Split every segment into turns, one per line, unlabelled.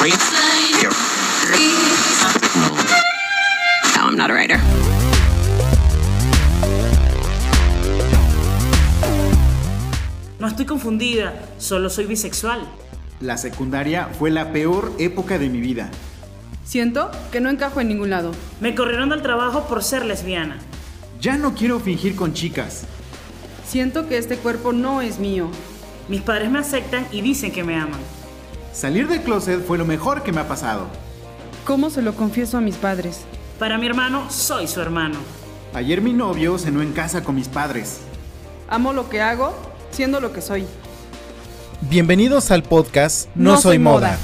No, I'm not a writer.
No estoy confundida, solo soy bisexual.
La secundaria fue la peor época de mi vida.
Siento que no encajo en ningún lado.
Me corrieron del trabajo por ser lesbiana.
Ya no quiero fingir con chicas.
Siento que este cuerpo no es mío.
Mis padres me aceptan y dicen que me aman.
Salir del closet fue lo mejor que me ha pasado.
¿Cómo se lo confieso a mis padres?
Para mi hermano, soy su hermano.
Ayer mi novio cenó en casa con mis padres.
Amo lo que hago, siendo lo que soy.
Bienvenidos al podcast No, soy, moda.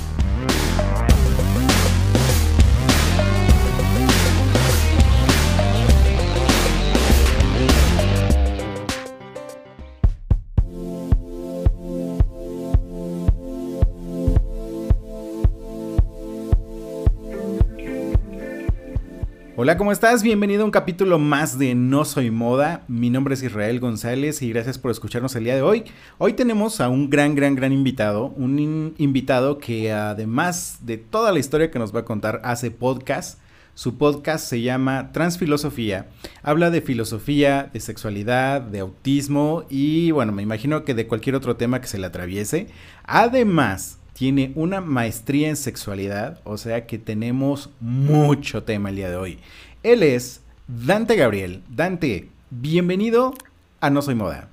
Hola, ¿cómo estás? Bienvenido a un capítulo más de No Soy Moda. Mi nombre es Israel González y gracias por escucharnos el día de hoy. Hoy tenemos a un gran, gran, gran invitado. Un in- invitado que además de toda la historia que nos va a contar, hace podcast. Su podcast se llama Transfilosofía. Habla de filosofía, de sexualidad, de autismo y bueno, me imagino que de cualquier otro tema que se le atraviese. Además, tiene una maestría en sexualidad, o sea que tenemos mucho tema el día de hoy. Él es Dante Gabriel. Dante, bienvenido a No Soy Moda.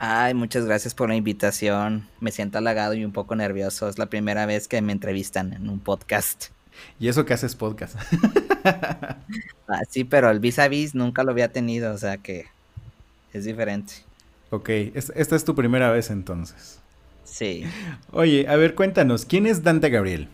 Ay, muchas gracias por la invitación. Me siento halagado y un poco nervioso. Es la primera vez que me entrevistan en un podcast.
Y eso que haces podcast.
Ah, sí, pero el vis a vis nunca lo había tenido, o sea que es diferente.
ok, es- esta es tu primera vez entonces.
Sí.
Oye, a ver, cuéntanos, ¿quién es Dante Gabriel?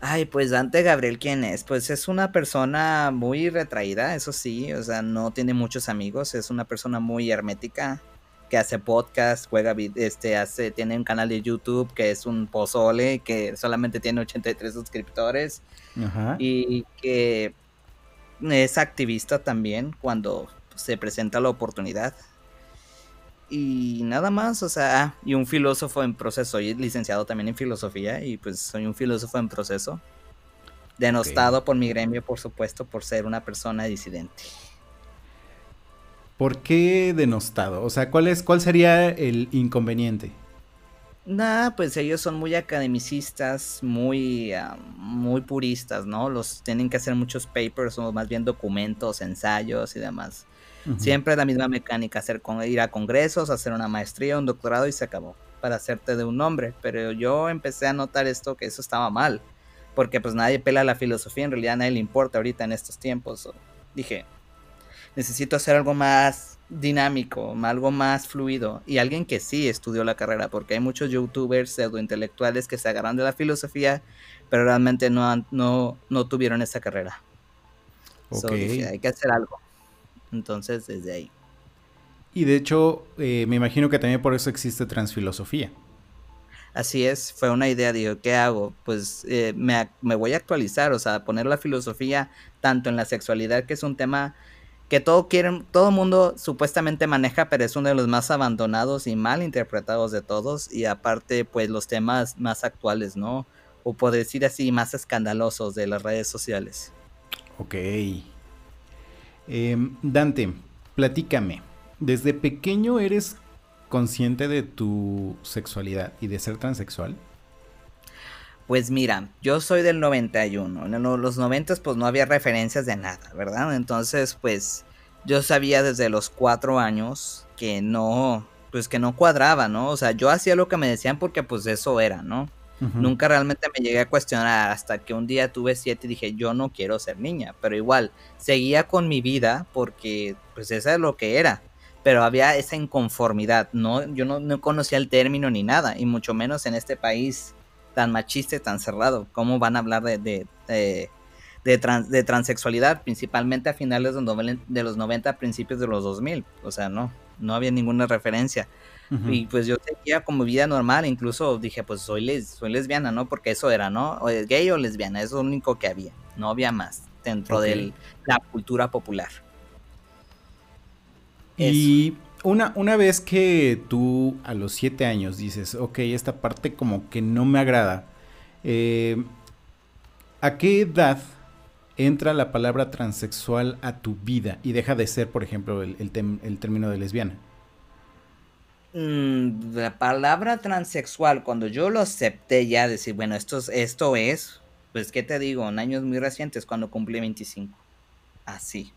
Ay, pues Dante Gabriel, ¿quién es? Pues es una persona muy retraída, eso sí, o sea, no tiene muchos amigos, es una persona muy hermética, que hace podcast, juega, este, hace, tiene un canal de YouTube que es un pozole, que solamente tiene 83 suscriptores.
Ajá.
y que es activista también cuando se presenta la oportunidad. Y nada más, o sea, y un filósofo en proceso, soy licenciado también en filosofía y pues soy un filósofo en proceso. Denostado por mi gremio, por supuesto, por ser una persona disidente.
¿Por qué denostado? O sea, ¿cuál, es, cuál sería el inconveniente?
Nah, pues ellos son muy academicistas, muy, muy puristas, ¿no? Los tienen que hacer muchos papers o más bien documentos, ensayos y demás. Siempre la misma mecánica, hacer con, ir a congresos, hacer una maestría, un doctorado y se acabó para hacerte de un nombre. Pero yo empecé a notar esto, que eso estaba mal, porque pues nadie pela la filosofía, en realidad a nadie le importa ahorita en estos tiempos. Dije, necesito hacer algo más dinámico, algo más fluido y alguien que sí estudió la carrera, porque hay muchos youtubers pseudointelectuales que se agarran de la filosofía, pero realmente no, no, no tuvieron esa carrera. So, dije, hay que hacer algo. Entonces, desde ahí.
Y de hecho, eh, me imagino que también por eso existe transfilosofía.
Así es, fue una idea, digo, ¿qué hago? Pues eh, me, me voy a actualizar, o sea, poner la filosofía tanto en la sexualidad, que es un tema que todo quieren, todo mundo supuestamente maneja, pero es uno de los más abandonados y mal interpretados de todos, y aparte, pues los temas más actuales, ¿no? O por decir así, más escandalosos de las redes sociales.
Ok. Em, Dante, platícame. ¿Desde pequeño eres consciente de tu sexualidad y de ser transexual?
Pues mira, yo soy del 91. En lo- los 90 pues no había referencias de nada, ¿verdad? Entonces pues yo sabía desde los cuatro años que no, pues que no cuadraba, ¿no? O sea, yo hacía lo que me decían porque pues eso era, ¿no? Nunca realmente me llegué a cuestionar hasta que un día tuve siete y dije, yo no quiero ser niña, pero igual seguía con mi vida porque pues eso es lo que era. Pero había esa inconformidad, ¿no? Yo no, no conocía el término ni nada, y mucho menos en este país tan machista y tan cerrado. ¿Cómo van a hablar de, de, de, trans- de transexualidad? Principalmente a finales de los, noven- de los 90, principios de los 2000. O sea, no, no había ninguna referencia. Y pues yo seguía como vida normal, incluso dije, pues soy, les, soy lesbiana, ¿no? Porque eso era, ¿no? O es gay o lesbiana, eso es lo único que había. No había más dentro de la cultura popular.
Y una, una vez que tú a los siete años dices, ok, esta parte como que no me agrada, Eh, ¿A qué edad entra la palabra transexual a tu vida y deja de ser, por ejemplo, el, el término de lesbiana?
Mm, la palabra transexual, cuando yo lo acepté ya, decir, bueno, esto es, esto es, pues, ¿qué te digo? En años muy recientes, cuando cumplí 25. Así.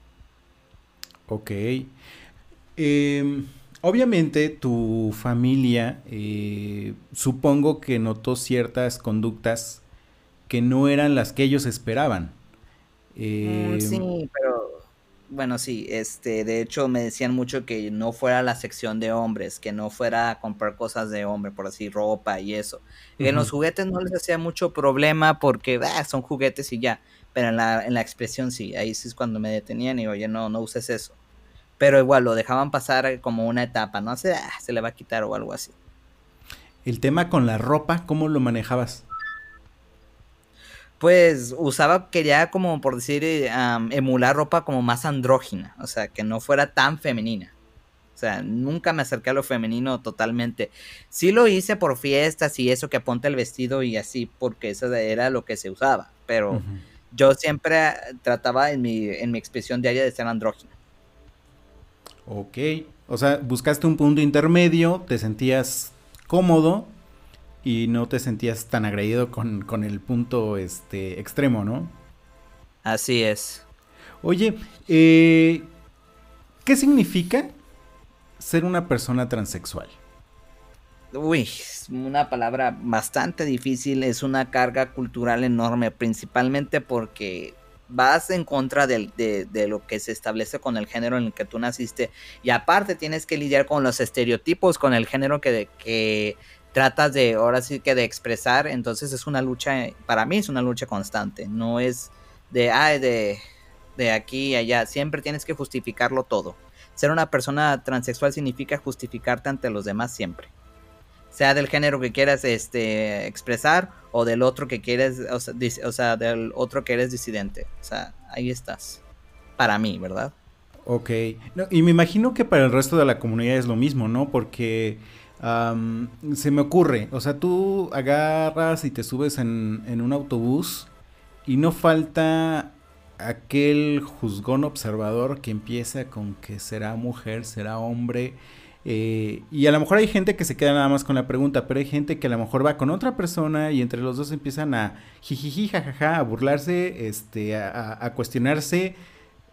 Ok. Em, obviamente tu familia, eh, supongo que notó ciertas conductas que no eran las que ellos esperaban.
Mm, sí, em, pero bueno, sí, este, de hecho me decían mucho que no fuera la sección de hombres, que no fuera a comprar cosas de hombre, por así, ropa y eso. En los juguetes no les hacía mucho problema porque ah, son juguetes y ya, pero en la, en la expresión sí, ahí sí es cuando me detenían y oye, no, no uses eso. Pero igual lo dejaban pasar como una etapa, no se, ah, se le va a quitar o algo así.
El tema con la ropa, ¿cómo lo manejabas?
Pues usaba, quería como por decir, eh, emular ropa como más andrógina, o sea, que no fuera tan femenina. O sea, nunca me acerqué a lo femenino totalmente. Sí lo hice por fiestas y eso que apunta el vestido y así, porque eso era lo que se usaba. Pero yo siempre trataba en mi, en mi expresión diaria de ser andrógina.
Ok. O sea, buscaste un punto intermedio, te sentías cómodo, y no te sentías tan agredido con, el punto este, extremo, ¿no?
Así es.
Oye, eh, ¿qué significa ser una persona transexual?
Uy, es una palabra bastante difícil, es una carga cultural enorme, principalmente porque vas en contra de, de, lo que se establece con el género en el que tú naciste y aparte tienes que lidiar con los estereotipos, con el género que, que tratas de, ahora sí que de expresar, entonces es una lucha, para mí es una lucha constante, no es de, ay, de, de aquí y allá, siempre tienes que justificarlo todo. Ser una persona transexual significa justificarte ante los demás siempre. Sea del género que quieras este, expresar o del otro que quieres, o sea, del otro que eres disidente. O sea, ahí estás. Para mí, ¿verdad?
Ok. y me imagino que para el resto de la comunidad es lo mismo, ¿no? Porque se me ocurre, o sea, tú agarras y te subes en, un autobús y no falta aquel juzgón observador que empieza con que será mujer, será hombre. Eh, y a lo mejor hay gente que se queda nada más con la pregunta, pero hay gente que a lo mejor va con otra persona y entre los dos empiezan a jijiji, jajaja, a burlarse, este, a, a cuestionarse,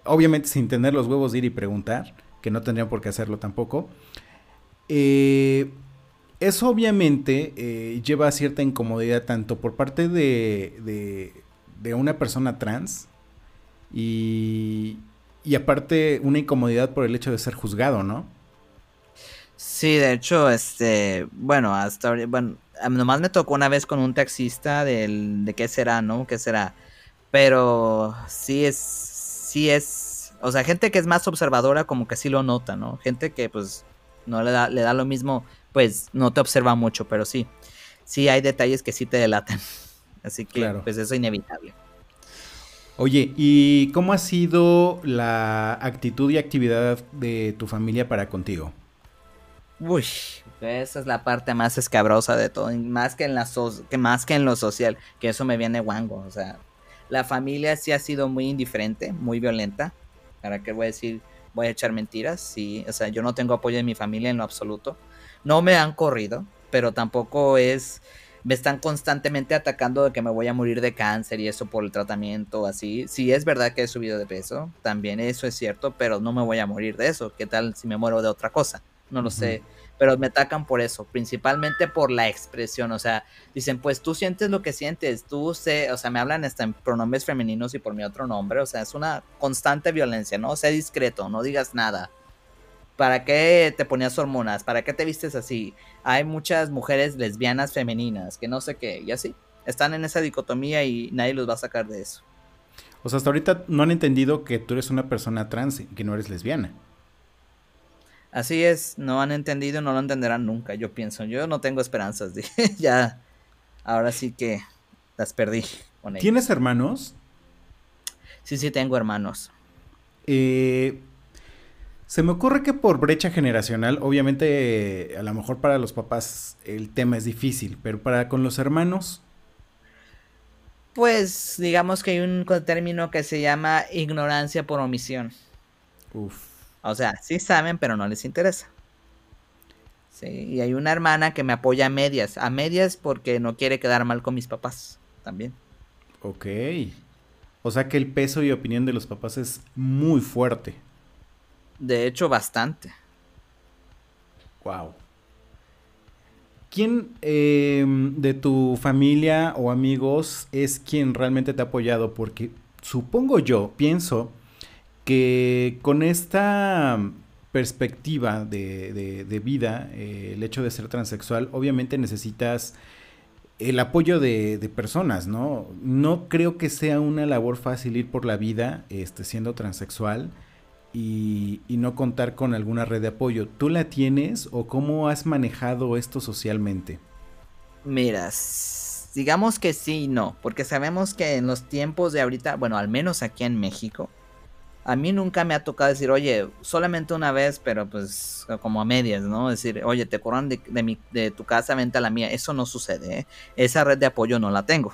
obviamente sin tener los huevos de ir y preguntar, que no tendrían por qué hacerlo tampoco. Eh, eso obviamente eh, lleva a cierta incomodidad tanto por parte de, de, una persona trans y, y, aparte una incomodidad por el hecho de ser juzgado, ¿no?
Sí, de hecho, este, bueno, hasta bueno, nomás me tocó una vez con un taxista del, de qué será, ¿no? ¿Qué será? Pero sí es, sí es, o sea, gente que es más observadora como que sí lo nota, ¿no? Gente que pues no le da, le da lo mismo, pues no te observa mucho, pero sí, sí hay detalles que sí te delatan. Así que pues eso es inevitable.
Oye, ¿y cómo ha sido la actitud y actividad de tu familia para contigo?
Uy, esa es la parte más escabrosa de todo, más que en la que más que en lo social, que eso me viene guango, o sea, la familia sí ha sido muy indiferente, muy violenta. ¿Para qué voy a decir? Voy a echar mentiras, sí, o sea, yo no tengo apoyo de mi familia en lo absoluto. No me han corrido, pero tampoco es, me están constantemente atacando de que me voy a morir de cáncer y eso por el tratamiento, así. Sí, es verdad que he subido de peso, también eso es cierto, pero no me voy a morir de eso. ¿Qué tal si me muero de otra cosa? No lo sé pero me atacan por eso, principalmente por la expresión, o sea, dicen, pues tú sientes lo que sientes, tú sé, o sea, me hablan hasta en pronombres femeninos y por mi otro nombre, o sea, es una constante violencia, ¿no? Sé discreto, no digas nada. ¿Para qué te ponías hormonas? ¿Para qué te vistes así? Hay muchas mujeres lesbianas femeninas que no sé qué, y así. Están en esa dicotomía y nadie los va a sacar de eso.
O sea, hasta ahorita no han entendido que tú eres una persona trans y que no eres lesbiana.
Así es, no han entendido, no lo entenderán nunca, yo pienso. Yo no tengo esperanzas, ya, ahora sí que las perdí
con ¿Tienes hermanos?
Sí, sí, tengo hermanos.
Eh, se me ocurre que por brecha generacional, obviamente, a lo mejor para los papás el tema es difícil, pero para con los hermanos.
Pues digamos que hay un término que se llama ignorancia por omisión.
Uf.
O sea, sí saben, pero no les interesa. Sí, y hay una hermana que me apoya a medias. A medias porque no quiere quedar mal con mis papás también.
Ok. O sea que el peso y opinión de los papás es muy fuerte.
De hecho, bastante.
Wow. ¿Quién eh, de tu familia o amigos es quien realmente te ha apoyado? Porque supongo yo, pienso que con esta perspectiva de, vida, eh, el hecho de ser transexual, obviamente necesitas el apoyo de, personas, ¿no? No creo que sea una labor fácil ir por la vida este, siendo transexual y, no contar con alguna red de apoyo. ¿Tú la tienes o cómo has manejado esto socialmente?
Mira, digamos que sí y no, porque sabemos que en los tiempos de ahorita, bueno, al menos aquí en México, a mí nunca me ha tocado decir, oye, solamente una vez, pero pues como a medias, ¿no? Decir, oye, te corran de, de, tu casa, vente a la mía. Eso no sucede, ¿eh? Esa red de apoyo no la tengo.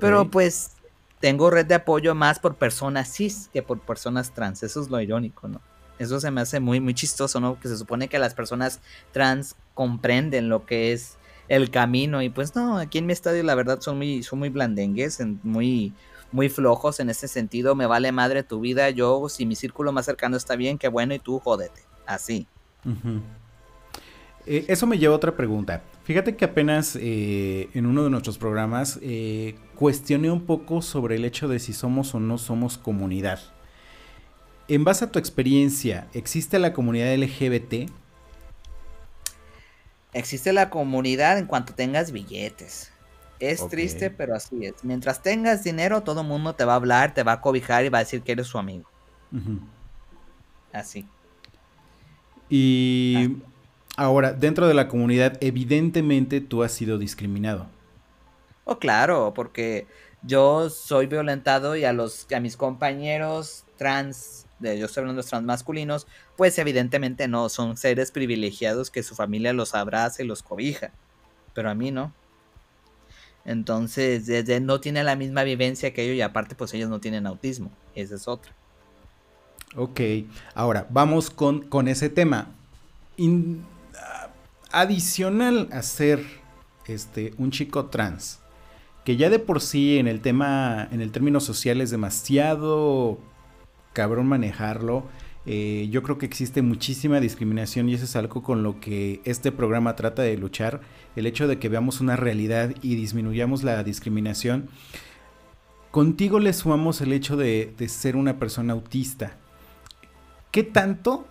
Pero pues tengo red de apoyo más por personas cis que por personas trans. Eso es lo irónico, ¿no? Eso se me hace muy, muy chistoso, ¿no? Que se supone que las personas trans comprenden lo que es el camino. Y pues no, aquí en mi estadio la verdad son muy, son muy blandengues, muy, muy flojos en ese sentido. Me vale madre tu vida. Yo, si mi círculo más cercano está bien, qué bueno, y tú jódete. Así.
Eh, eso me lleva a otra pregunta. Fíjate que apenas eh, en uno de nuestros programas eh, cuestioné un poco sobre el hecho de si somos o no somos comunidad. En base a tu experiencia, ¿existe la comunidad LGBT?
Existe la comunidad en cuanto tengas billetes. Es triste, pero así es. Mientras tengas dinero, todo el mundo te va a hablar, te va a cobijar y va a decir que eres su amigo. Así.
Y Ahora, dentro de la comunidad, evidentemente tú has sido discriminado.
Oh, claro, porque yo soy violentado y a los a mis compañeros trans, de, yo estoy hablando de trans masculinos, pues evidentemente no, son seres privilegiados que su familia los abraza y los cobija, pero a mí no. Entonces, desde no tiene la misma vivencia que ellos y aparte pues ellos no tienen autismo, esa es otra.
Ok, ahora vamos con, con ese tema adicional a ser este, un chico trans, que ya de por sí en el tema, en el término social es demasiado cabrón manejarlo. Eh, yo creo que existe muchísima discriminación y eso es algo con lo que este programa trata de luchar. El hecho de que veamos una realidad y disminuyamos la discriminación. Contigo le sumamos el hecho de, de ser una persona autista. ¿Qué tanto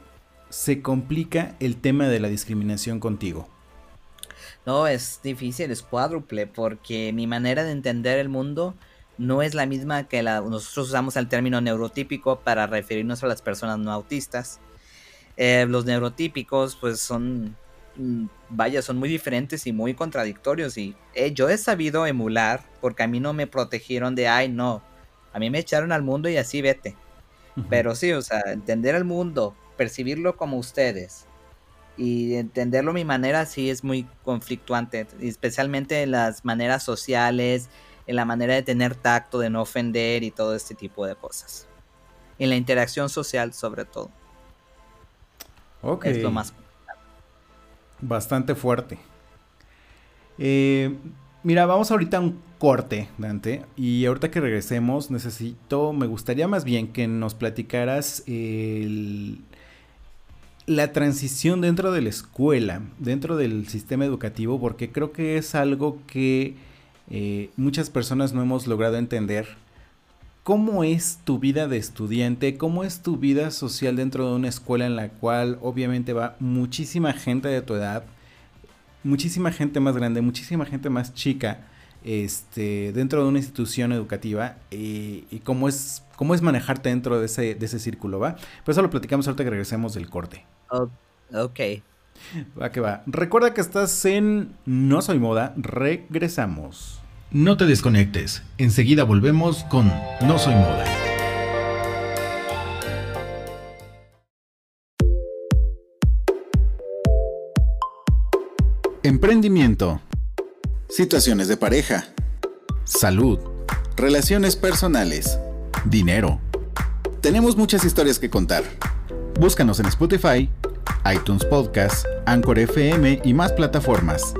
se complica el tema de la discriminación contigo?
No, es difícil, es cuádruple, porque mi manera de entender el mundo no es la misma que la, nosotros usamos el término neurotípico para referirnos a las personas no autistas. Eh, los neurotípicos, pues son, mm, vaya, son muy diferentes y muy contradictorios. Y eh, yo he sabido emular, porque a mí no me protegieron de, ay, no, a mí me echaron al mundo y así vete. Pero sí, o sea, entender el mundo percibirlo como ustedes y entenderlo a mi manera sí es muy conflictuante, especialmente en las maneras sociales, en la manera de tener tacto, de no ofender y todo este tipo de cosas. En la interacción social sobre todo.
Ok. Es lo más Bastante fuerte. Eh, mira, vamos ahorita a un corte, Dante. Y ahorita que regresemos, necesito, me gustaría más bien que nos platicaras el la transición dentro de la escuela, dentro del sistema educativo, porque creo que es algo que eh, muchas personas no hemos logrado entender. ¿Cómo es tu vida de estudiante? ¿Cómo es tu vida social dentro de una escuela en la cual obviamente va muchísima gente de tu edad, muchísima gente más grande, muchísima gente más chica? Este, dentro de una institución educativa y, cómo es cómo es manejarte dentro de ese, de ese círculo, ¿va? Pues eso lo platicamos ahorita que regresemos del corte.
ok.
Va que va. Recuerda que estás en No Soy Moda. Regresamos. No te desconectes. Enseguida volvemos con No Soy Moda. Emprendimiento. Situaciones de pareja. Salud
relaciones personales, dinero. Tenemos muchas historias que contar. Búscanos en Spotify, iTunes Podcast, Anchor FM y más plataformas.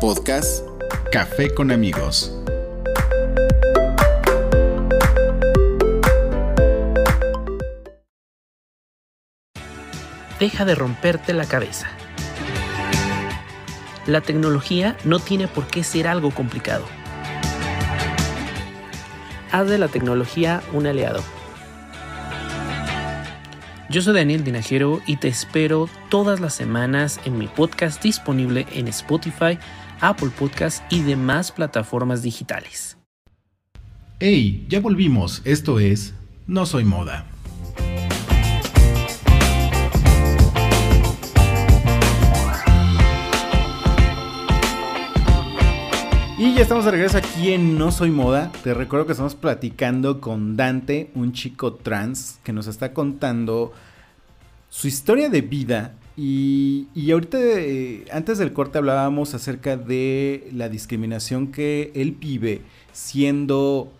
Podcast Café con amigos.
Deja de romperte la cabeza. La tecnología no tiene por qué ser algo complicado. Haz de la tecnología un aliado. Yo soy Daniel Dinajero y te espero todas las semanas en mi podcast disponible en Spotify, Apple Podcasts y demás plataformas digitales.
Hey, ya volvimos. Esto es No Soy Moda.
Y ya estamos de regreso aquí en No Soy Moda. Te recuerdo que estamos platicando con Dante, un chico trans, que nos está contando su historia de vida. Y, y ahorita, eh, antes del corte, hablábamos acerca de la discriminación que él vive siendo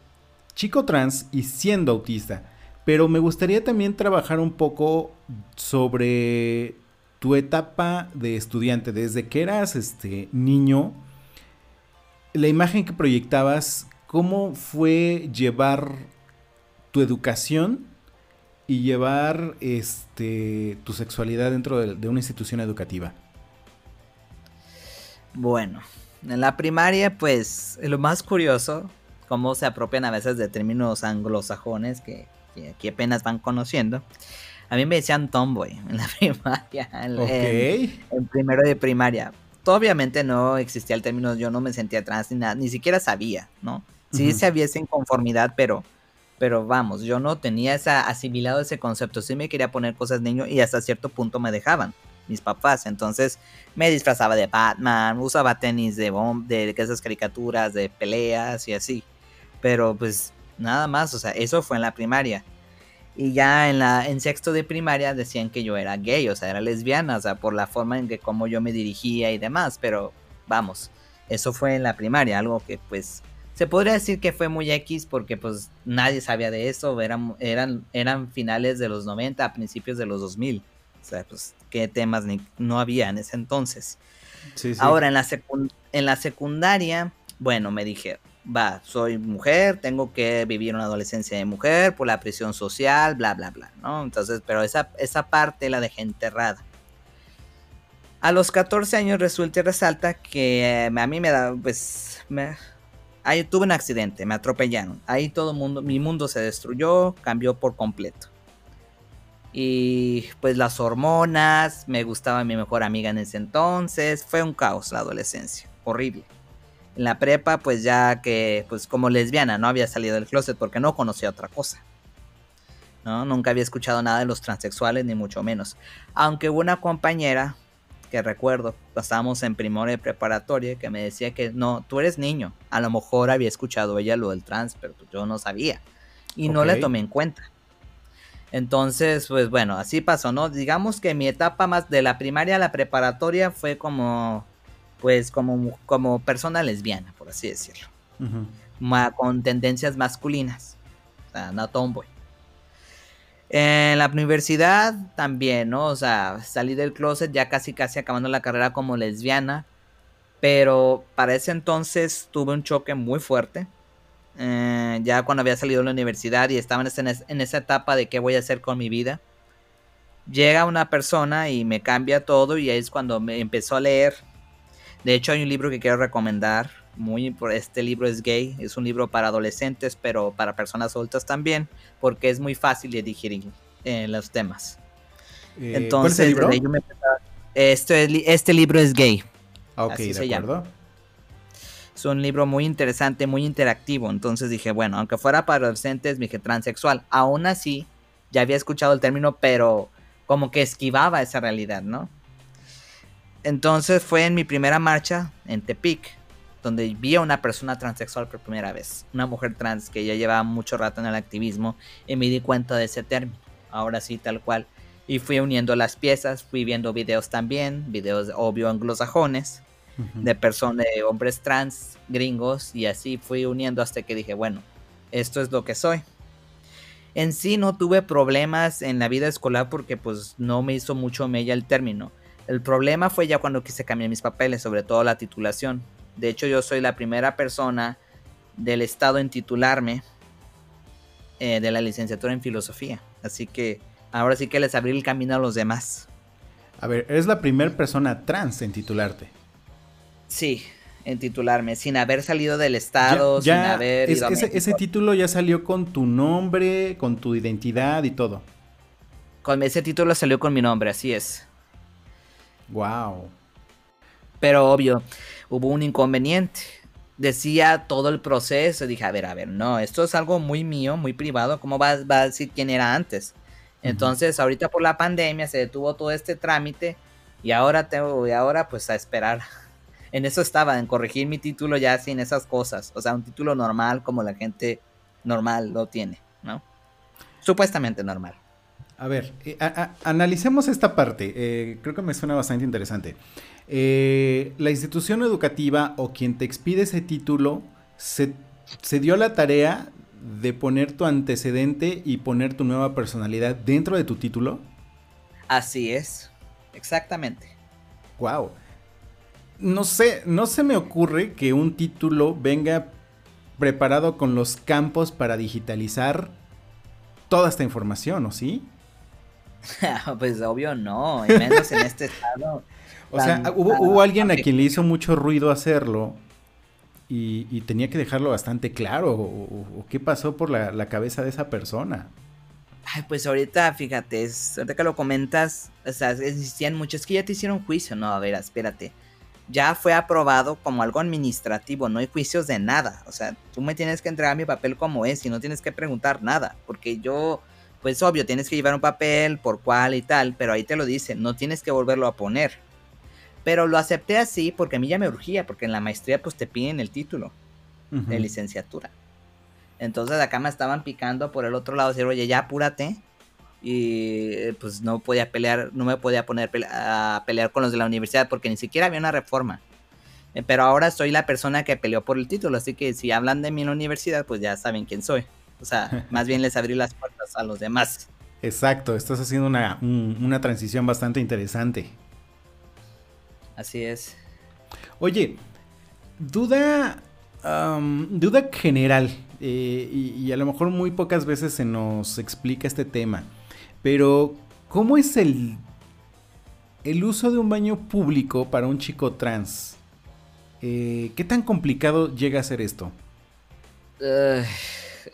chico trans y siendo autista. Pero me gustaría también trabajar un poco sobre tu etapa de estudiante, desde que eras este niño la imagen que proyectabas, ¿cómo fue llevar tu educación y llevar este tu sexualidad dentro de, de, una institución educativa?
Bueno, en la primaria, pues, lo más curioso, cómo se apropian a veces de términos anglosajones que, que aquí apenas van conociendo. A mí me decían tomboy en la primaria, en,
okay.
en, en primero de primaria obviamente no existía el término, yo no me sentía trans ni nada, ni siquiera sabía, ¿no? Sí uh -huh. se había esa inconformidad, pero, pero vamos, yo no tenía esa, asimilado ese concepto, sí me quería poner cosas niño y hasta cierto punto me dejaban mis papás, entonces me disfrazaba de Batman, usaba tenis de, bomb, de, de esas caricaturas, de peleas y así, pero pues nada más, o sea, eso fue en la primaria. Y ya en, la, en sexto de primaria decían que yo era gay, o sea, era lesbiana, o sea, por la forma en que como yo me dirigía y demás, pero vamos, eso fue en la primaria, algo que pues se podría decir que fue muy X porque pues nadie sabía de eso, eran, eran, eran finales de los 90, a principios de los 2000, o sea, pues qué temas ni, no había en ese entonces.
Sí, sí.
Ahora en la, en la secundaria, bueno, me dije, va, soy mujer, tengo que vivir una adolescencia de mujer por la presión social, bla, bla, bla, ¿no? Entonces, pero esa, esa parte la dejé enterrada. A los 14 años resulta y resalta que eh, a mí me da, pues, me, ahí tuve un accidente, me atropellaron. Ahí todo mundo, mi mundo se destruyó, cambió por completo. Y pues las hormonas, me gustaba mi mejor amiga en ese entonces, fue un caos la adolescencia, horrible en la prepa, pues ya que, pues como lesbiana, no había salido del closet porque no conocía otra cosa. ¿no? Nunca había escuchado nada de los transexuales, ni mucho menos. Aunque hubo una compañera que recuerdo, estábamos en primero de preparatoria, que me decía que no, tú eres niño. A lo mejor había escuchado ella lo del trans, pero pues yo no sabía. Y okay. no le tomé en cuenta. Entonces, pues bueno, así pasó, ¿no? Digamos que mi etapa más de la primaria a la preparatoria fue como pues como, como persona lesbiana, por así decirlo. Uh -huh. Ma con tendencias masculinas. O sea, no tomboy. En la universidad también, ¿no? O sea, salí del closet ya casi casi acabando la carrera como lesbiana. Pero para ese entonces tuve un choque muy fuerte. Eh, ya cuando había salido de la universidad y estaba en, ese, en esa etapa de qué voy a hacer con mi vida. Llega una persona y me cambia todo y ahí es cuando me empezó a leer de hecho, hay un libro que quiero recomendar. Muy, este libro es gay, es un libro para adolescentes, pero para personas adultas también, porque es muy fácil de digerir eh, los temas.
Eh, Entonces, ¿cuál es el libro?
Me este, este, libro es gay.
Ok, Así de se acuerdo. Llama.
Es un libro muy interesante, muy interactivo. Entonces dije, bueno, aunque fuera para adolescentes, dije transexual. Aún así, ya había escuchado el término, pero como que esquivaba esa realidad, ¿no? Entonces fue en mi primera marcha en Tepic, donde vi a una persona transexual por primera vez, una mujer trans que ya llevaba mucho rato en el activismo y me di cuenta de ese término, ahora sí tal cual. Y fui uniendo las piezas, fui viendo videos también, videos obvio anglosajones, uh -huh. de personas, de hombres trans, gringos, y así fui uniendo hasta que dije, bueno, esto es lo que soy. En sí no tuve problemas en la vida escolar porque pues no me hizo mucho mella el término. El problema fue ya cuando quise cambiar mis papeles, sobre todo la titulación. De hecho yo soy la primera persona del estado en titularme eh, de la licenciatura en filosofía. Así que ahora sí que les abrí el camino a los demás.
A ver, eres la primera persona trans en titularte.
Sí, en titularme, sin haber salido del estado, sin haber
ido ese, ese, título ya salió con tu nombre, con tu identidad y todo.
Con ese título salió con mi nombre, así es.
Wow.
Pero obvio, hubo un inconveniente. Decía todo el proceso. Dije, a ver, a ver, no, esto es algo muy mío, muy privado. ¿Cómo va, va a decir quién era antes? Entonces, ahorita por la pandemia se detuvo todo este trámite. Y ahora tengo, y ahora pues a esperar en eso estaba, en corregir mi título ya sin esas cosas. O sea, un título normal como la gente normal lo tiene, ¿no? Supuestamente normal.
A ver, eh, analicemos esta parte. Eh, creo que me suena bastante interesante. Eh, la institución educativa o quien te expide ese título se, se dio la tarea de poner tu antecedente y poner tu nueva personalidad dentro de tu título.
Así es, exactamente.
Wow no sé, no se me ocurre que un título venga preparado con los campos para digitalizar toda esta información, ¿o sí?
pues obvio no, menos en este estado.
O sea, hubo, alguien a quien le hizo mucho ruido hacerlo y, tenía que dejarlo bastante claro. O, qué pasó por la, cabeza de esa persona?
Ay, pues ahorita, fíjate, es, ahorita que lo comentas, o sea, existían muchos, es que ya te hicieron juicio, no, a ver, espérate ya fue aprobado como algo administrativo, no hay juicios de nada. O sea, tú me tienes que entregar mi papel como es y no tienes que preguntar nada, porque yo, pues obvio, tienes que llevar un papel por cuál y tal, pero ahí te lo dicen, no tienes que volverlo a poner. Pero lo acepté así porque a mí ya me urgía, porque en la maestría pues te piden el título de licenciatura. Entonces acá me estaban picando por el otro lado, decir, oye, ya apúrate, y eh, pues no podía pelear, no me podía poner a pelear con los de la universidad porque ni siquiera había una reforma. Eh, pero ahora soy la persona que peleó por el título, así que si hablan de mí en la universidad, pues ya saben quién soy. O sea, más bien les abrí las puertas a los demás.
Exacto, estás haciendo una, una transición bastante interesante.
Así es.
Oye, duda, duda general, eh, y, a lo mejor muy pocas veces se nos explica este tema. Pero, ¿cómo es el, el uso de un baño público para un chico trans? Eh, ¿Qué tan complicado llega a ser esto?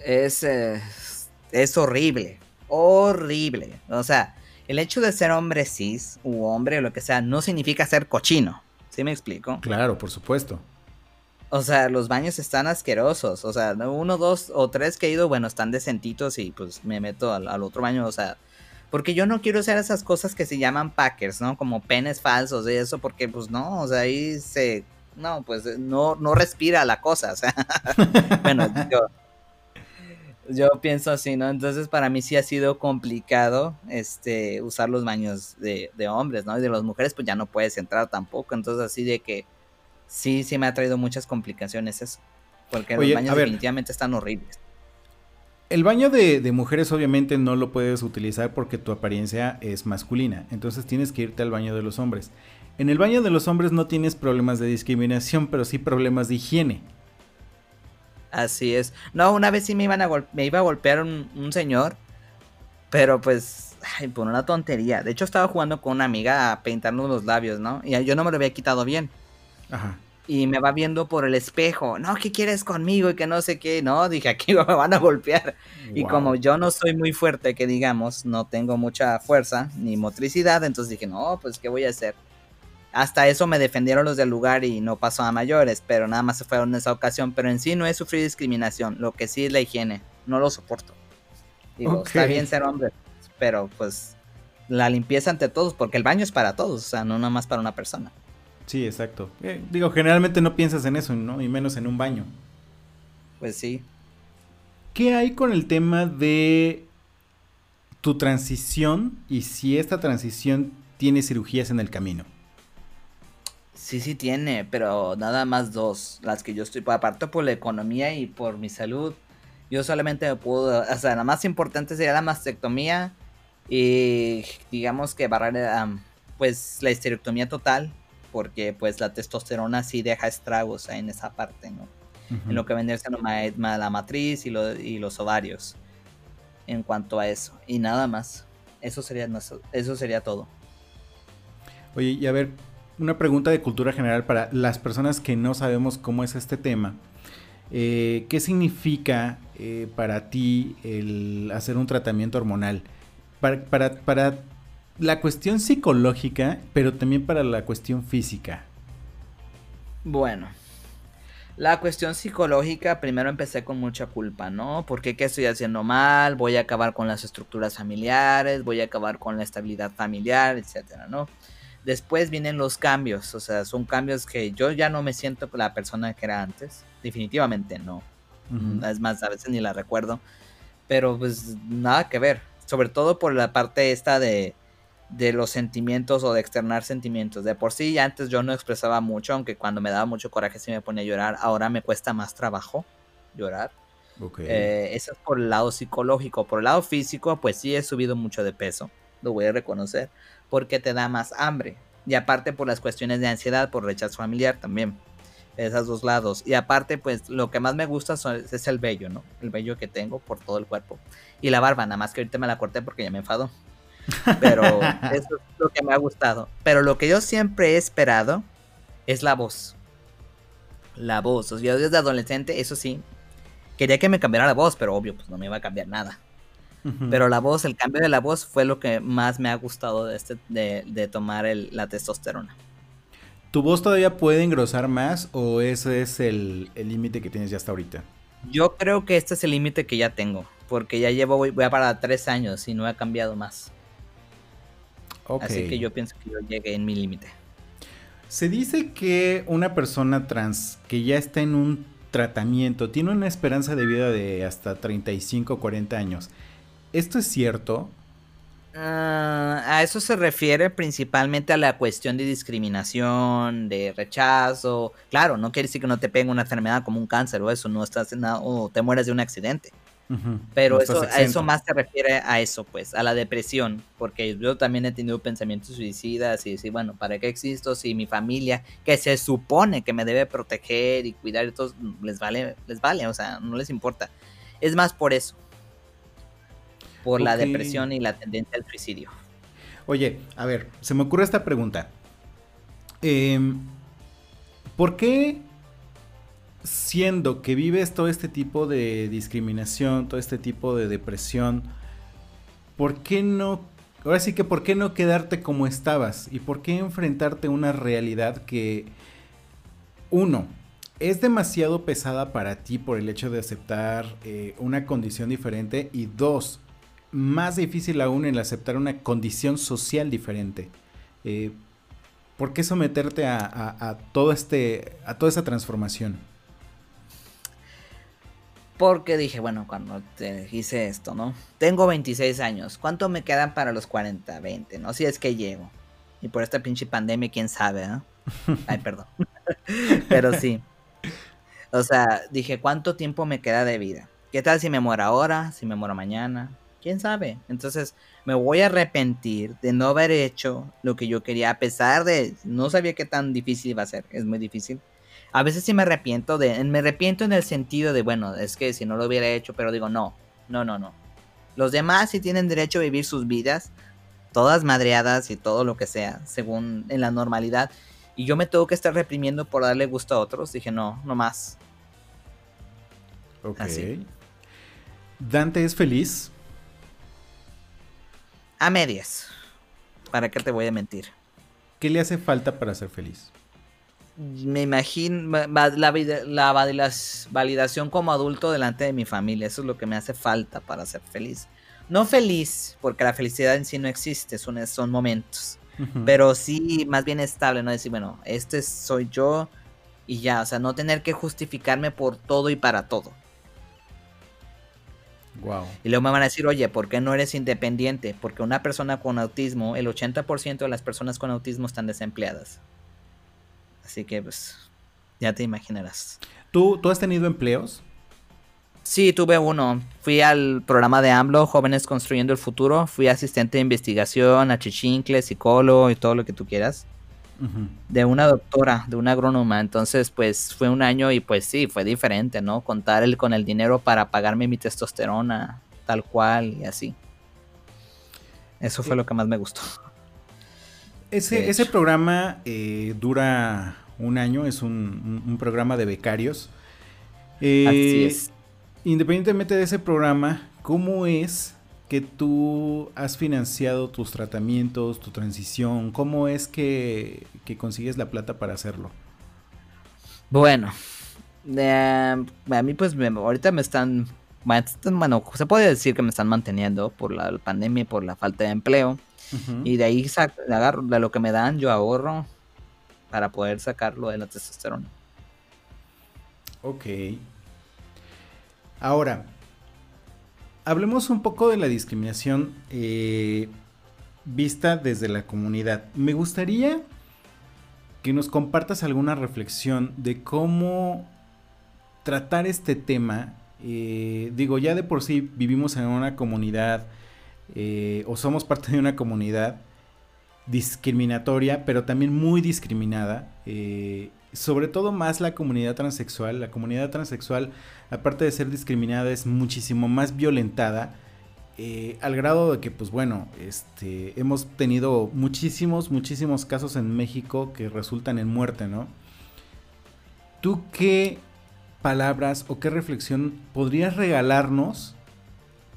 Es, eh, es horrible, horrible. O sea, el hecho de ser hombre cis u hombre o lo que sea no significa ser cochino. ¿Sí me explico?
Claro, por supuesto.
O sea, los baños están asquerosos. O sea, uno, dos o tres que he ido, bueno, están decentitos y pues me meto al, al otro baño. O sea, porque yo no quiero hacer esas cosas que se llaman packers, ¿no? Como penes falsos y eso, porque pues no, o sea, ahí se... No, pues no, no respira la cosa, o sea. bueno, yo, yo pienso así, ¿no? Entonces para mí sí ha sido complicado este usar los baños de, de, hombres, ¿no? Y de las mujeres pues ya no puedes entrar tampoco. Entonces así de que sí, sí me ha traído muchas complicaciones eso. Porque los baños definitivamente están horribles.
El baño de, mujeres obviamente no lo puedes utilizar porque tu apariencia es masculina, entonces tienes que irte al baño de los hombres. En el baño de los hombres no tienes problemas de discriminación, pero sí problemas de higiene.
Así es. No, una vez sí me, iban a me iba a golpear un, señor, pero pues por una tontería. De hecho estaba jugando con una amiga a pintarnos los labios, ¿no? Y yo no me lo había quitado bien. Ajá y me va viendo por el espejo, no, ¿qué quieres conmigo? Y que no sé qué, no, dije, aquí me van a golpear. Y como yo no soy muy fuerte, que digamos, no tengo mucha fuerza ni motricidad, entonces dije, no, pues, ¿qué voy a hacer? Hasta eso me defendieron los del lugar y no pasó a mayores, pero nada más se fueron en esa ocasión. Pero en sí no he sufrido discriminación, lo que sí es la higiene, no lo soporto. Digo, está bien ser hombre, pero pues la limpieza ante todos, porque el baño es para todos, o sea, no nada más para una persona.
Sí, exacto. Eh, digo, generalmente no piensas en eso, ¿no? Y menos en un baño.
Pues sí.
¿Qué hay con el tema de tu transición y si esta transición tiene cirugías en el camino?
Sí, sí tiene, pero nada más dos, las que yo estoy, aparte por la economía y por mi salud. Yo solamente me puedo, o sea, la más importante sería la mastectomía y digamos que barrar, pues la histerectomía total, porque pues la testosterona sí deja estragos en esa parte, ¿no? En lo que vendría siendo la matriz y, y los ovarios en cuanto a eso. Y nada más. Eso sería, eso sería todo.
Oye, y a ver, una pregunta de cultura general para las personas que no sabemos cómo es este tema. Eh, ¿Qué significa eh, para ti el hacer un tratamiento hormonal? Para, para, para, la cuestión psicológica, pero también para la cuestión física.
Bueno, la cuestión psicológica, primero empecé con mucha culpa, ¿no? Porque qué estoy haciendo mal? Voy a acabar con las estructuras familiares, voy a acabar con la estabilidad familiar, etcétera, ¿no? Después vienen los cambios, o sea, son cambios que yo ya no me siento la persona que era antes, definitivamente no. Es más, a veces ni la recuerdo, pero pues nada que ver, sobre todo por la parte esta de, de los sentimientos o de externar sentimientos. De por sí, antes yo no expresaba mucho, aunque cuando me daba mucho coraje sí me ponía a llorar, ahora me cuesta más trabajo llorar. Eh, eso es por el lado psicológico. Por el lado físico, pues sí he subido mucho de peso, lo voy a reconocer porque te da más hambre. Y aparte por las cuestiones de ansiedad, por rechazo familiar también. Esos dos lados. Y aparte, pues lo que más me gusta es el vello, ¿no? El vello que tengo por todo el cuerpo. Y la barba, nada más que ahorita me la corté porque ya me enfadó. Pero eso es lo que me ha gustado. Pero lo que yo siempre he esperado es la voz. La voz. O sea, yo desde adolescente, eso sí, quería que me cambiara la voz, pero obvio, pues no me iba a cambiar nada. Pero la voz, el cambio de la voz fue lo que más me ha gustado de, este, de, tomar la testosterona.
¿Tu voz todavía puede engrosar más o ese es el límite que tienes ya hasta ahorita?
Yo creo que este es el límite que ya tengo, porque ya llevo, voy, a para tres años y no he cambiado más. Así que yo pienso que yo llegué en mi límite.
Se dice que una persona trans que ya está en un tratamiento tiene una esperanza de vida de hasta 35 o 40 años. ¿Esto es cierto?
Ah, a eso se refiere principalmente a la cuestión de discriminación, de rechazo. Claro, no quiere decir que no te pegue una enfermedad como un cáncer o eso, no estás en nada, o te mueres de un accidente. Pero eso, a eso más se refiere a eso, pues, a la depresión, porque yo también he tenido pensamientos suicidas y decir, bueno, ¿para qué existo si mi familia, que se supone que me debe proteger y cuidar, y todo, les vale, les vale, o sea, no les importa. Es más por eso por la depresión y la tendencia al suicidio.
Oye, a ver, se me ocurre esta pregunta. Em, ¿Por qué siendo que vives todo este tipo de discriminación, todo este tipo de depresión, ¿por qué no, ahora sí que por qué no quedarte como estabas? ¿Y por qué enfrentarte a una realidad que, uno, es demasiado pesada para ti por el hecho de aceptar eh, una condición diferente? Y dos, más difícil aún el aceptar una condición social diferente. Eh, ¿Por qué someterte a, todo este, a toda esa transformación?
Porque dije, bueno, cuando te hice esto, ¿no? Tengo 26 años. ¿Cuánto me quedan para los 40, 20? ¿No? Si es que llego. Y por esta pinche pandemia, quién sabe, ¿eh? Ay, perdón. Pero sí. O sea, dije, ¿cuánto tiempo me queda de vida? ¿Qué tal si me muero ahora? Si me muero mañana? Quién sabe. Entonces me voy a arrepentir de no haber hecho lo que yo quería, a pesar de no sabía qué tan difícil iba a ser, es muy difícil. A veces sí me arrepiento de, me arrepiento en el sentido de, bueno, es que si no lo hubiera hecho, pero digo, no, no, no, no. Los demás sí tienen derecho a vivir sus vidas, todas madreadas y todo lo que sea, según en la normalidad. Y yo me tengo que estar reprimiendo por darle gusto a otros. Dije, no, no más.
Ok. Dante es feliz
a medias. ¿Para qué te voy a mentir?
¿Qué le hace falta para ser feliz?
Me imagino la, la validación como adulto delante de mi familia. Eso es lo que me hace falta para ser feliz. No feliz, porque la felicidad en sí no existe, son, son momentos. Pero sí, más bien estable, ¿no? Decir, bueno, este soy yo y ya, o sea, no tener que justificarme por todo y para todo. Y luego me van a decir, oye, ¿por qué no eres independiente? Porque una persona con autismo, el 80% de las personas con autismo están desempleadas. Así que, pues, ya te imaginarás.
¿Tú, ¿Tú has tenido empleos?
Sí, tuve uno. Fui al programa de AMLO, Jóvenes Construyendo el Futuro. Fui asistente de investigación, a Chichincle, psicólogo y todo lo que tú quieras. De una doctora, de una agrónoma. Entonces, pues fue un año y pues sí, fue diferente, ¿no? Contar el, con el dinero para pagarme mi testosterona, tal cual y así. Eso fue lo que más me gustó.
Ese, ese programa eh, dura un año, es un, programa de becarios.
Eh, Así es.
Independientemente de ese programa, ¿cómo es que tú has financiado tus tratamientos, tu transición? ¿Cómo es que, consigues la plata para hacerlo?
Bueno, a mí pues ahorita me están, bueno, se puede decir que me están manteniendo por la, pandemia y por la falta de empleo. Y de ahí agarro, de lo que me dan, yo ahorro para poder sacarlo de la testosterona.
Ok. Ahora, hablemos un poco de la discriminación eh, vista desde la comunidad. Me gustaría que nos compartas alguna reflexión de cómo tratar este tema. Eh, digo, ya de por sí vivimos en una comunidad eh, o somos parte de una comunidad discriminatoria, pero también muy discriminada. Eh, sobre todo más la comunidad transexual. La comunidad transexual, aparte de ser discriminada, es muchísimo más violentada. Eh, al grado de que, pues bueno, este, hemos tenido muchísimos, muchísimos casos en México que resultan en muerte, ¿no? ¿Tú qué palabras o qué reflexión podrías regalarnos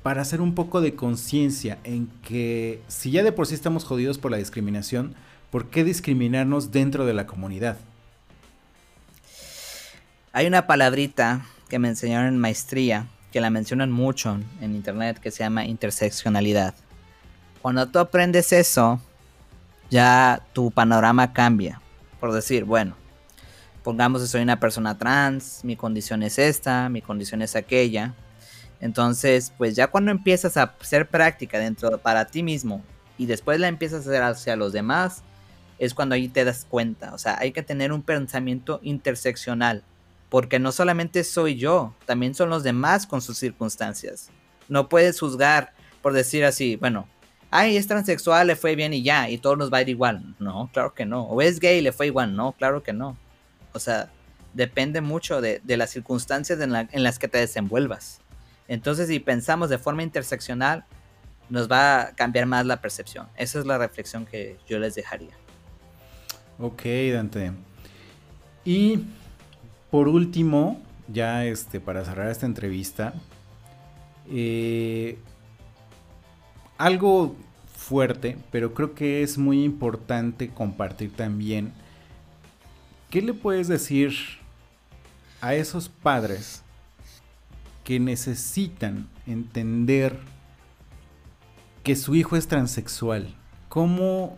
para hacer un poco de conciencia en que si ya de por sí estamos jodidos por la discriminación, ¿por qué discriminarnos dentro de la comunidad?
Hay una palabrita que me enseñaron en maestría, que la mencionan mucho en internet, que se llama interseccionalidad. Cuando tú aprendes eso, ya tu panorama cambia. Por decir, bueno, pongamos que soy una persona trans, mi condición es esta, mi condición es aquella entonces, pues ya cuando empiezas a hacer práctica dentro para ti mismo y después la empiezas a hacer hacia los demás, es cuando ahí te das cuenta. O sea, hay que tener un pensamiento interseccional, porque no solamente soy yo, también son los demás con sus circunstancias. No puedes juzgar por decir así, bueno, ay, es transexual, le fue bien y ya, y todo nos va a ir igual. No, claro que no. O es gay, le fue igual. No, claro que no. O sea, depende mucho de, las circunstancias en las que te desenvuelvas. Entonces, si pensamos de forma interseccional, nos va a cambiar más la percepción. Esa es la reflexión que yo les dejaría.
Ok, Dante. Y por último, ya este, para cerrar esta entrevista, eh, algo fuerte, pero creo que es muy importante compartir también. ¿Qué le puedes decir a esos padres que necesitan entender que su hijo es transexual. ¿Cómo,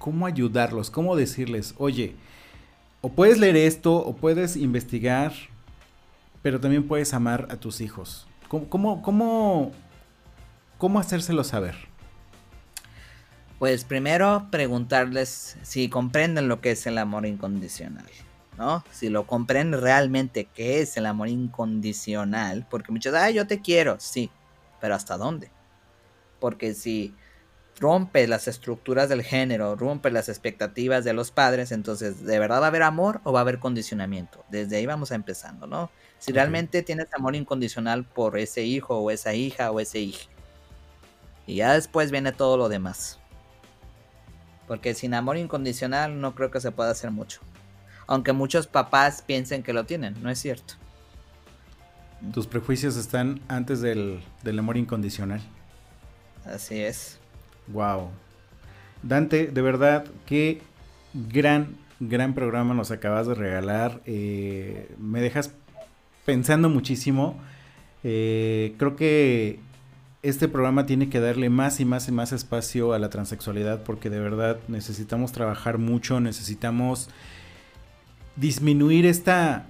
cómo ayudarlos? ¿Cómo decirles, oye, o puedes leer esto, o puedes investigar, pero también puedes amar a tus hijos? ¿Cómo, cómo, cómo, hacérselo saber?
Pues primero preguntarles si comprenden lo que es el amor incondicional. ¿no? Si lo comprenden realmente qué es el amor incondicional, porque muchos, ah, yo te quiero, sí, pero ¿hasta dónde? Porque si rompe las estructuras del género, rompe las expectativas de los padres, entonces, ¿de verdad va a haber amor o va a haber condicionamiento? Desde ahí vamos empezando, ¿no? Si realmente tienes amor incondicional por ese hijo o esa hija o ese hijo. Y ya después viene todo lo demás. Porque sin amor incondicional no creo que se pueda hacer mucho aunque muchos papás piensen que lo tienen, no es cierto.
Tus prejuicios están antes del, amor incondicional.
Así es.
Wow. Dante, de verdad, qué gran, gran programa nos acabas de regalar. Eh, me dejas pensando muchísimo. Eh, creo que este programa tiene que darle más y más y más espacio a la transexualidad porque de verdad necesitamos trabajar mucho, necesitamos disminuir esta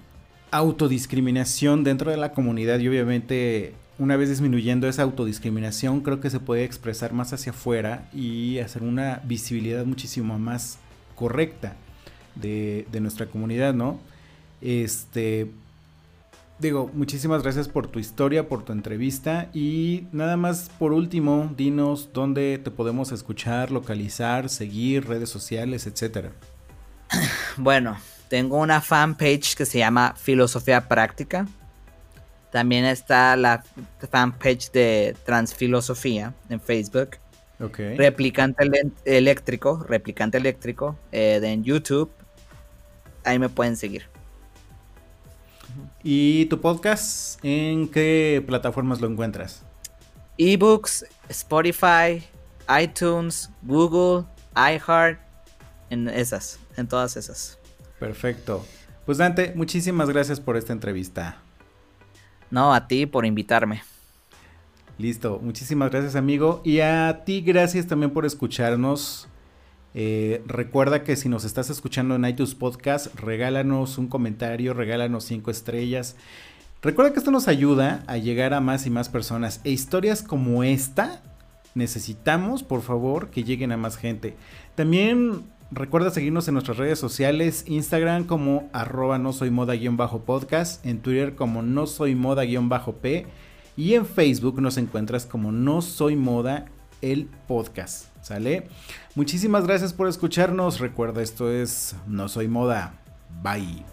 autodiscriminación dentro de la comunidad y obviamente una vez disminuyendo esa autodiscriminación creo que se puede expresar más hacia afuera y hacer una visibilidad muchísimo más correcta de, nuestra comunidad, ¿no? Este, digo, muchísimas gracias por tu historia, por tu entrevista y nada más por último, dinos dónde te podemos escuchar, localizar, seguir, redes sociales, etcétera.
Bueno, tengo una fanpage que se llama Filosofía Práctica. También está la fanpage de Transfilosofía en Facebook.
Ok.
Replicante ele- eléctrico, replicante eléctrico eh, de en YouTube. Ahí me pueden seguir.
¿Y tu podcast? ¿En qué plataformas lo encuentras?
ebooks, Spotify, iTunes, Google, iHeart, en esas, en todas esas.
Perfecto. Pues Dante, muchísimas gracias por esta entrevista.
No, a ti por invitarme.
Listo, muchísimas gracias amigo. Y a ti gracias también por escucharnos. Eh, recuerda que si nos estás escuchando en iTunes Podcast, regálanos un comentario, regálanos cinco estrellas. Recuerda que esto nos ayuda a llegar a más y más personas. E historias como esta necesitamos, por favor, que lleguen a más gente. También recuerda seguirnos en nuestras redes sociales, Instagram como arroba no soy moda guion bajo podcast, en Twitter como no soy moda guion bajo P y en Facebook nos encuentras como no soy moda el podcast, ¿sale? Muchísimas gracias por escucharnos. Recuerda, esto es No soy moda. Bye.